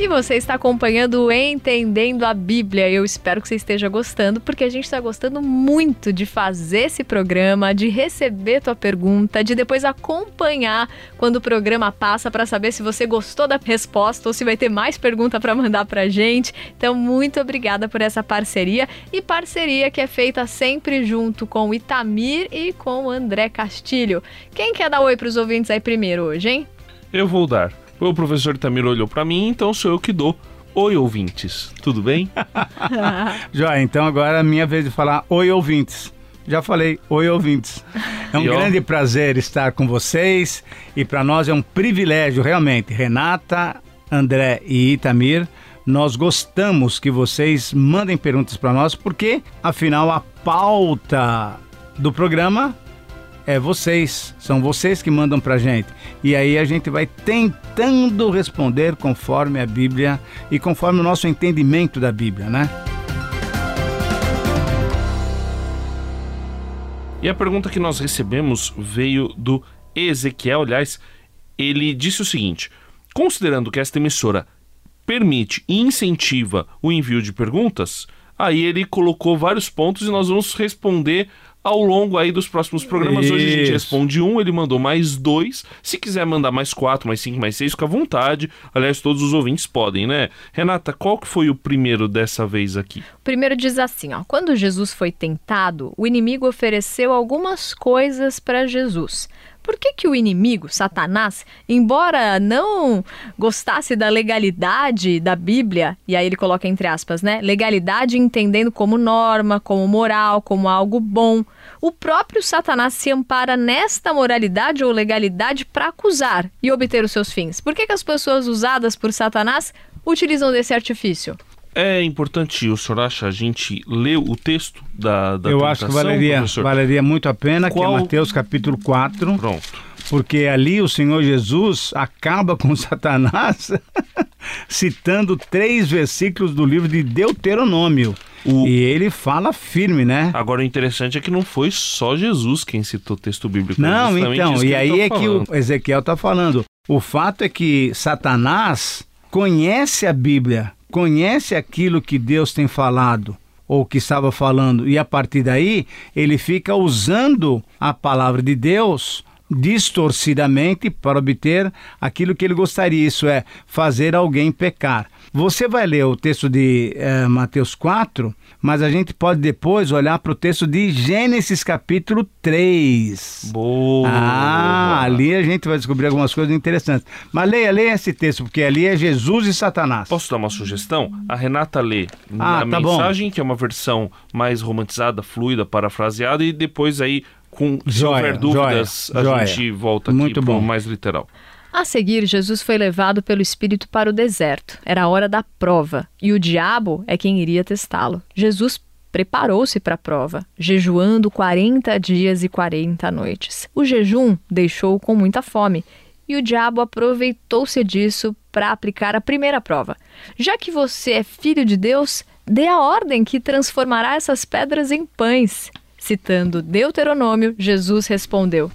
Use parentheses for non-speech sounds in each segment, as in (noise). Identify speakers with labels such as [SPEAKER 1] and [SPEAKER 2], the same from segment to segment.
[SPEAKER 1] E você está acompanhando o Entendendo a Bíblia. Eu espero que você esteja gostando, porque a gente está gostando muito de fazer esse programa, de receber tua pergunta, de depois acompanhar quando o programa passa para saber se você gostou da resposta ou se vai ter mais pergunta para mandar para gente. Então, muito obrigada por essa parceria e parceria que é feita sempre junto com o Itamir e com o André Castilho. Quem quer dar oi para os ouvintes aí primeiro hoje, hein?
[SPEAKER 2] Eu vou dar. O professor Itamir olhou para mim, então sou eu que dou. Oi, ouvintes, tudo bem? (laughs)
[SPEAKER 3] Já, então agora é a minha vez de falar oi, ouvintes. Já falei, oi, ouvintes. É um
[SPEAKER 2] E ó.
[SPEAKER 3] grande prazer estar com vocês e para nós é um privilégio, realmente. Renata, André e Itamir, nós gostamos que vocês mandem perguntas para nós, porque afinal a pauta do programa é vocês, são vocês que mandam pra gente. E aí a gente vai tentando responder conforme a Bíblia e conforme o nosso entendimento da Bíblia, né?
[SPEAKER 2] E a pergunta que nós recebemos veio do Ezequiel. Aliás, ele disse o seguinte: considerando que esta emissora permite e incentiva o envio de perguntas, aí ele colocou vários pontos e nós vamos responder ao longo aí dos próximos programas. Hoje a gente
[SPEAKER 3] Isso.
[SPEAKER 2] responde um, ele mandou mais dois. Se quiser mandar mais quatro, mais cinco, mais seis, fica à vontade. Aliás, todos os ouvintes podem, né? Renata, qual que foi o primeiro dessa vez aqui?
[SPEAKER 1] O primeiro diz assim, ó: Quando Jesus foi tentado, o inimigo ofereceu algumas coisas para Jesus. Por que, que o inimigo, Satanás, embora não gostasse da legalidade da Bíblia, e aí ele coloca entre aspas, né? Legalidade entendendo como norma, como moral, como algo bom, o próprio Satanás se ampara nesta moralidade ou legalidade para acusar e obter os seus fins. Por que, que as pessoas usadas por Satanás utilizam desse artifício?
[SPEAKER 2] É importante, o senhor acha, a gente ler o texto da, da
[SPEAKER 3] Eu acho que valeria,
[SPEAKER 2] professor?
[SPEAKER 3] valeria muito a pena, que
[SPEAKER 2] Qual-
[SPEAKER 3] é Mateus capítulo 4,
[SPEAKER 2] Pronto.
[SPEAKER 3] porque ali o Senhor Jesus acaba com (laughs) Satanás citando três versículos do livro de Deuteronômio.
[SPEAKER 2] O-
[SPEAKER 3] E ele fala firme, né?
[SPEAKER 2] Agora o interessante é que não foi só Jesus quem citou o texto bíblico. é
[SPEAKER 3] Não, então, e aí
[SPEAKER 2] tá
[SPEAKER 3] é que
[SPEAKER 2] falando.
[SPEAKER 3] o Ezequiel está falando. O fato é que Satanás conhece a Bíblia, conhece aquilo que Deus tem falado ou que estava falando, e a partir daí ele fica usando a palavra de Deus distorcidamente para obter aquilo que ele gostaria, isso é, fazer alguém pecar. Você vai ler o texto de eh, Mateus 4, mas a gente pode depois olhar para o texto de Gênesis capítulo 3.
[SPEAKER 2] Boa.
[SPEAKER 3] Ah, ali a gente vai descobrir algumas coisas interessantes. Mas leia, leia esse texto, porque ali é Jesus e Satanás.
[SPEAKER 2] Posso dar uma sugestão? A Renata lê
[SPEAKER 3] Ah,
[SPEAKER 2] na
[SPEAKER 3] tá bom.
[SPEAKER 2] mensagem, que é uma versão mais romantizada, fluida, parafraseada, e depois aí, com, se
[SPEAKER 3] Joia,
[SPEAKER 2] houver dúvidas,
[SPEAKER 3] joia,
[SPEAKER 2] a
[SPEAKER 3] joia.
[SPEAKER 2] gente volta aqui
[SPEAKER 3] Muito bom.
[SPEAKER 2] mais literal.
[SPEAKER 1] A seguir, Jesus foi levado pelo Espírito para o deserto. Era a hora da prova, e o diabo é quem iria testá-lo. Jesus preparou-se para a prova, jejuando 40 dias e 40 noites. O jejum deixou-o com muita fome, e o diabo aproveitou-se disso para aplicar a primeira prova. Já que você é filho de Deus, dê a ordem que transformará essas pedras em pães. Citando Deuteronômio, Jesus respondeu: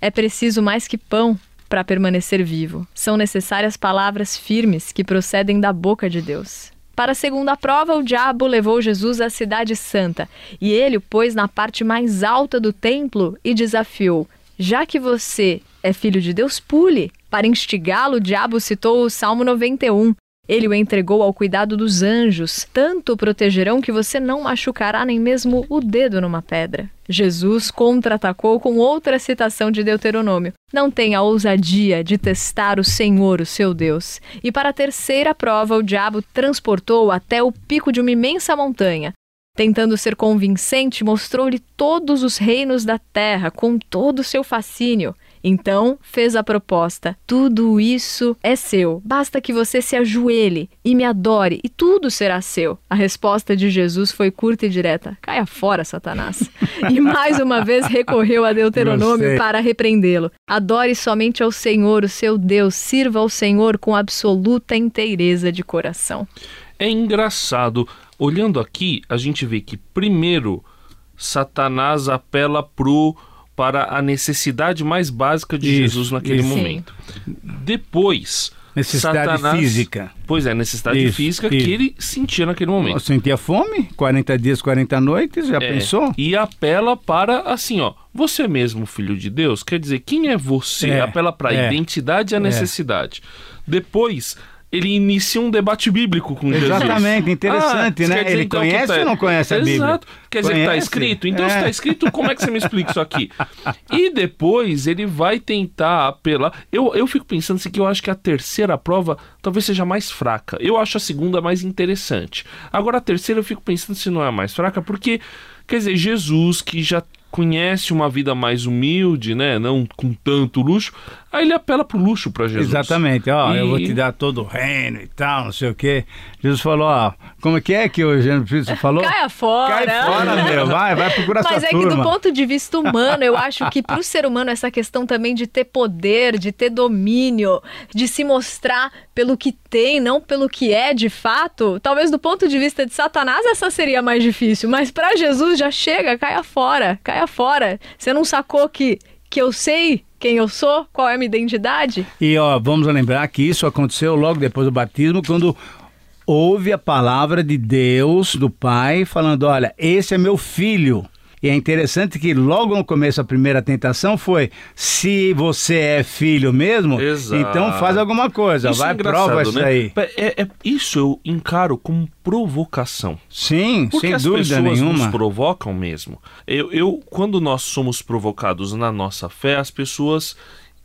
[SPEAKER 1] é preciso mais que pão para permanecer vivo. São necessárias palavras firmes que procedem da boca de Deus. Para a segunda prova, o diabo levou Jesus à cidade santa, e ele o pôs na parte mais alta do templo e desafiou: Já que você é filho de Deus, pule. Para instigá-lo, o diabo citou o Salmo 91. Ele o entregou ao cuidado dos anjos, tanto o protegerão que você não machucará nem mesmo o dedo numa pedra. Jesus contra-atacou com outra citação de Deuteronômio: Não tenha ousadia de testar o Senhor, o seu Deus. E para a terceira prova, o diabo transportou até o pico de uma imensa montanha. Tentando ser convincente, mostrou-lhe todos os reinos da terra com todo o seu fascínio. Então fez a proposta: tudo isso é seu, basta que você se ajoelhe e me adore, e tudo será seu. A resposta de Jesus foi curta e direta: caia fora, Satanás. e mais uma vez recorreu a Deuteronômio para repreendê-lo. Adore somente ao Senhor, o seu Deus, sirva ao Senhor com absoluta inteireza de coração.
[SPEAKER 2] É engraçado. Olhando aqui, a gente vê que primeiro Satanás apela pro para a necessidade mais básica de
[SPEAKER 3] Isso,
[SPEAKER 2] Jesus naquele
[SPEAKER 3] isso.
[SPEAKER 2] momento. Depois,
[SPEAKER 3] Necessidade
[SPEAKER 2] Satanás-
[SPEAKER 3] física.
[SPEAKER 2] Pois é, necessidade
[SPEAKER 3] Isso,
[SPEAKER 2] física que ele sentia naquele momento.
[SPEAKER 3] Eu sentia fome, 40 dias, 40 noites, já
[SPEAKER 2] É,
[SPEAKER 3] pensou?
[SPEAKER 2] E apela para, assim, ó, você mesmo, filho de Deus, quer dizer, quem é você?
[SPEAKER 3] É,
[SPEAKER 2] apela para a
[SPEAKER 3] é.
[SPEAKER 2] identidade e a necessidade. Depois, ele inicia um debate bíblico com Jesus.
[SPEAKER 3] Exatamente, interessante,
[SPEAKER 2] Ah,
[SPEAKER 3] né?
[SPEAKER 2] dizer,
[SPEAKER 3] Ele
[SPEAKER 2] então,
[SPEAKER 3] conhece
[SPEAKER 2] tá-
[SPEAKER 3] ou não conhece a Bíblia?
[SPEAKER 2] Exato. Quer dizer está escrito. Então, se
[SPEAKER 3] É.
[SPEAKER 2] está escrito, como é que você me explica isso aqui? (laughs) E depois ele vai tentar apelar. Eu, eu fico pensando assim, que eu acho que a terceira prova talvez seja mais fraca. Eu acho a segunda mais interessante. Agora, a terceira eu fico pensando se não é a mais fraca, porque, quer dizer, Jesus, que já conhece uma vida mais humilde, né? Não com tanto luxo, aí ele apela pro luxo para Jesus.
[SPEAKER 3] Exatamente, ó, eu vou
[SPEAKER 2] E-
[SPEAKER 3] te dar todo o reino e tal, não sei o quê. Jesus falou, ó, como é que é que o Cristo (laughs) falou?
[SPEAKER 1] Caia fora.
[SPEAKER 3] Cai fora, (laughs) meu, vai, vai procurar
[SPEAKER 1] Mas
[SPEAKER 3] sua
[SPEAKER 1] é que
[SPEAKER 3] turma.
[SPEAKER 1] do ponto de vista humano, eu acho que para o ser humano essa questão também de ter poder, de ter domínio, de se mostrar pelo que tem, não pelo que é de fato, talvez do ponto de vista de Satanás essa seria mais difícil, mas para Jesus já chega, caia fora, caia fora. Você não sacou que que eu sei quem eu sou, qual é a minha identidade?
[SPEAKER 3] E ó, vamos lembrar que isso aconteceu logo depois do batismo, quando houve a palavra de Deus, do Pai, falando: olha, esse é meu filho. E é interessante que logo no começo a primeira tentação foi: se você é filho mesmo,
[SPEAKER 2] Exato.
[SPEAKER 3] então faz alguma coisa,
[SPEAKER 2] Isso é
[SPEAKER 3] vai prova isso
[SPEAKER 2] né?
[SPEAKER 3] aí.
[SPEAKER 2] É, é- isso eu encaro como provocação.
[SPEAKER 3] Sim,
[SPEAKER 2] Porque
[SPEAKER 3] sem
[SPEAKER 2] as
[SPEAKER 3] dúvida
[SPEAKER 2] pessoas nos
[SPEAKER 3] nenhuma.
[SPEAKER 2] provocam mesmo. Eu, eu- quando nós somos provocados na nossa fé, as pessoas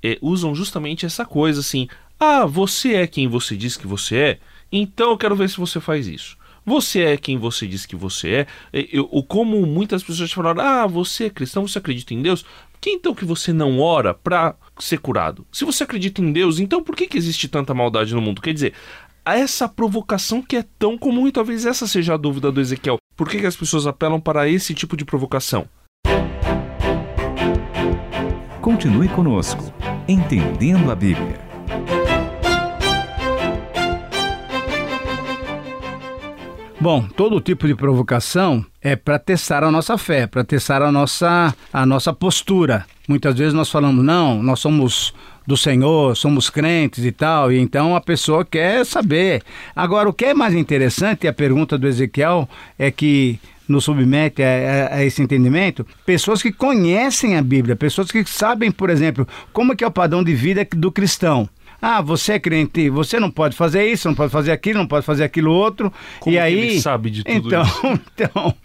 [SPEAKER 2] eh, usam justamente essa coisa assim: ah, você é quem você diz que você é, então eu quero ver se você faz isso. Você é quem você diz que você é. Eu- como muitas pessoas falaram, ah, você é cristão, você acredita em Deus. Que então que você não ora para ser curado? Se você acredita em Deus, então por que, que existe tanta maldade no mundo? Quer dizer, essa provocação que é tão comum, e talvez essa seja a dúvida do Ezequiel. Por que, que as pessoas apelam para esse tipo de provocação?
[SPEAKER 4] Continue conosco, entendendo a Bíblia.
[SPEAKER 3] Bom, todo tipo de provocação é para testar a nossa fé, para testar a nossa, a nossa postura. Muitas vezes nós falamos, não, nós somos do Senhor, somos crentes e tal, e então a pessoa quer saber. Agora, o que é mais interessante, a pergunta do Ezequiel, é que nos submete a, a- a esse entendimento, pessoas que conhecem a Bíblia, pessoas que sabem, por exemplo, como é que é o padrão de vida do cristão. Ah, você é crente, você não pode fazer isso, não pode fazer aquilo, não pode fazer aquilo outro.
[SPEAKER 2] Como
[SPEAKER 3] e
[SPEAKER 2] que
[SPEAKER 3] aí,
[SPEAKER 2] ele sabe de tudo
[SPEAKER 3] então,
[SPEAKER 2] isso? (laughs)
[SPEAKER 3] então,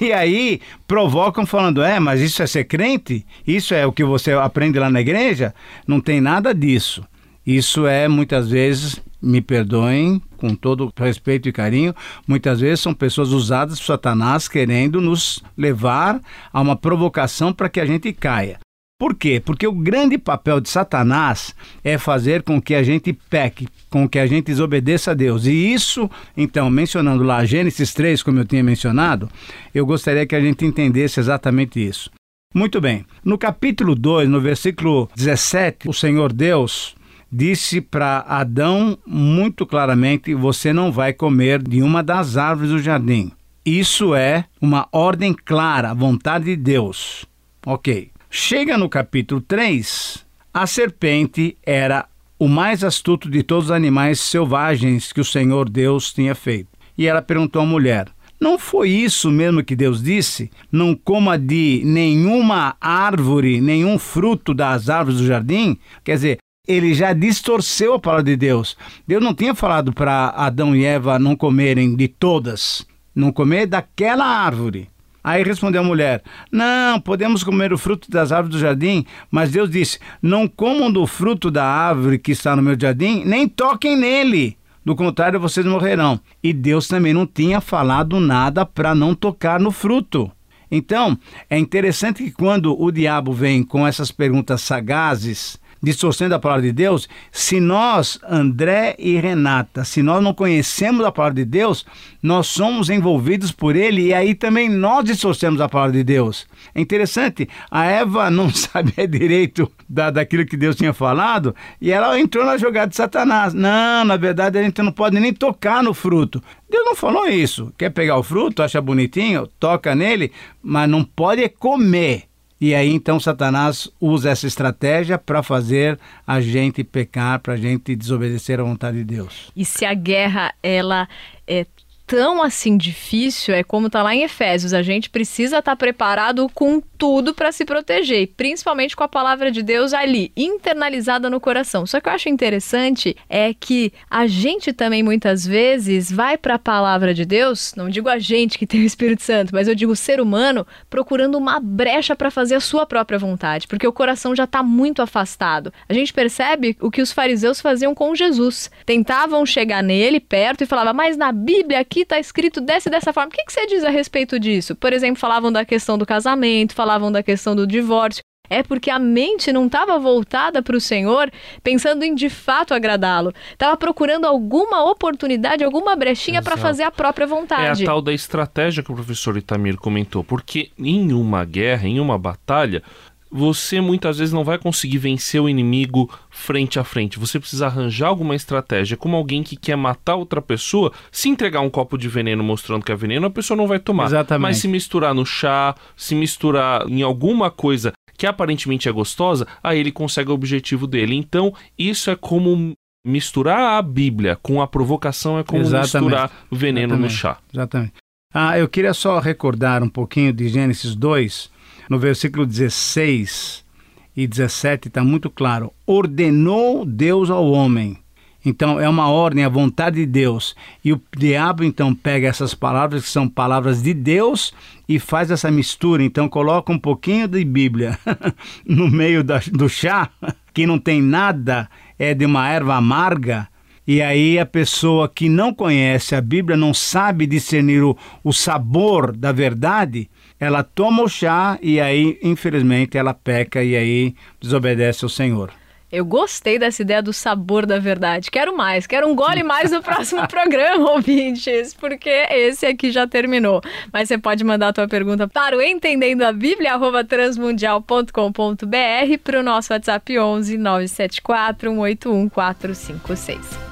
[SPEAKER 3] e aí provocam falando, é, mas isso é ser crente? Isso é o que você aprende lá na igreja? Não tem nada disso. Isso é muitas vezes, me perdoem, com todo respeito e carinho, muitas vezes são pessoas usadas por Satanás querendo nos levar a uma provocação para que a gente caia. Por quê? Porque o grande papel de Satanás é fazer com que a gente peque, com que a gente desobedeça a Deus. E isso, então, mencionando lá Gênesis 3, como eu tinha mencionado, eu gostaria que a gente entendesse exatamente isso. Muito bem. No capítulo 2, no versículo 17, o Senhor Deus disse para Adão muito claramente: Você não vai comer de uma das árvores do jardim. Isso é uma ordem clara, vontade de Deus. Ok. Chega no capítulo 3, a serpente era o mais astuto de todos os animais selvagens que o Senhor Deus tinha feito. E ela perguntou à mulher: Não foi isso mesmo que Deus disse? Não coma de nenhuma árvore, nenhum fruto das árvores do jardim? Quer dizer, ele já distorceu a palavra de Deus. Deus não tinha falado para Adão e Eva não comerem de todas, não comer daquela árvore. Aí respondeu a mulher: Não, podemos comer o fruto das árvores do jardim, mas Deus disse: Não comam do fruto da árvore que está no meu jardim, nem toquem nele. Do contrário, vocês morrerão. E Deus também não tinha falado nada para não tocar no fruto. Então, é interessante que quando o diabo vem com essas perguntas sagazes, distorcendo a palavra de Deus, se nós, André e Renata, se nós não conhecemos a palavra de Deus, nós somos envolvidos por ele e aí também nós distorcemos a palavra de Deus. É interessante, a Eva não (laughs) sabia direito da, daquilo que Deus tinha falado e ela entrou na jogada de Satanás. Não, na verdade a gente não pode nem tocar no fruto. Deus não falou isso. Quer pegar o fruto, acha bonitinho, toca nele, mas não pode comer. E aí então Satanás usa essa estratégia para fazer a gente pecar, para a gente desobedecer à vontade de Deus.
[SPEAKER 1] E se a guerra ela é tão assim difícil, é como tá lá em Efésios, a gente precisa estar tá preparado com tudo para se proteger, principalmente com a palavra de Deus ali, internalizada no coração. Só que eu acho interessante é que a gente também muitas vezes vai para a palavra de Deus, não digo a gente que tem o Espírito Santo, mas eu digo o ser humano procurando uma brecha para fazer a sua própria vontade, porque o coração já está muito afastado. A gente percebe o que os fariseus faziam com Jesus. Tentavam chegar nele perto e falava: "Mas na Bíblia aqui está escrito dessa e dessa forma. O que, que você diz a respeito disso? Por exemplo, falavam da questão do casamento, falavam da questão do divórcio. É porque a mente não estava voltada para o Senhor pensando em de fato agradá-lo. Estava procurando alguma oportunidade, alguma brechinha para fazer a própria vontade.
[SPEAKER 2] É a tal da estratégia que o professor Itamir comentou. Porque em uma guerra, em uma batalha, você muitas vezes não vai conseguir vencer o inimigo frente a frente. Você precisa arranjar alguma estratégia, como alguém que quer matar outra pessoa, se entregar um copo de veneno mostrando que é veneno, a pessoa não vai tomar.
[SPEAKER 3] Exatamente.
[SPEAKER 2] Mas se misturar no chá, se misturar em alguma coisa que aparentemente é gostosa, aí ele consegue o objetivo dele. Então, isso é como misturar a Bíblia com a provocação, é como Exatamente. misturar veneno
[SPEAKER 3] Exatamente.
[SPEAKER 2] no chá.
[SPEAKER 3] Exatamente. Ah, eu queria só recordar um pouquinho de Gênesis 2, no versículo 16 e 17 está muito claro: ordenou Deus ao homem. Então é uma ordem, a vontade de Deus. E o diabo então pega essas palavras que são palavras de Deus e faz essa mistura. Então coloca um pouquinho de Bíblia (laughs) no meio da, do chá, que não tem nada, é de uma erva amarga. E aí a pessoa que não conhece a Bíblia, não sabe discernir o, o sabor da verdade, ela toma o chá e aí, infelizmente, ela peca e aí desobedece ao Senhor.
[SPEAKER 1] Eu gostei dessa ideia do sabor da verdade. Quero mais, quero um gole mais no próximo (laughs) programa, ouvintes, porque esse aqui já terminou. Mas você pode mandar a tua pergunta para o entendendo a Bíblia transmundial.com.br para o nosso WhatsApp 11 974 181 456.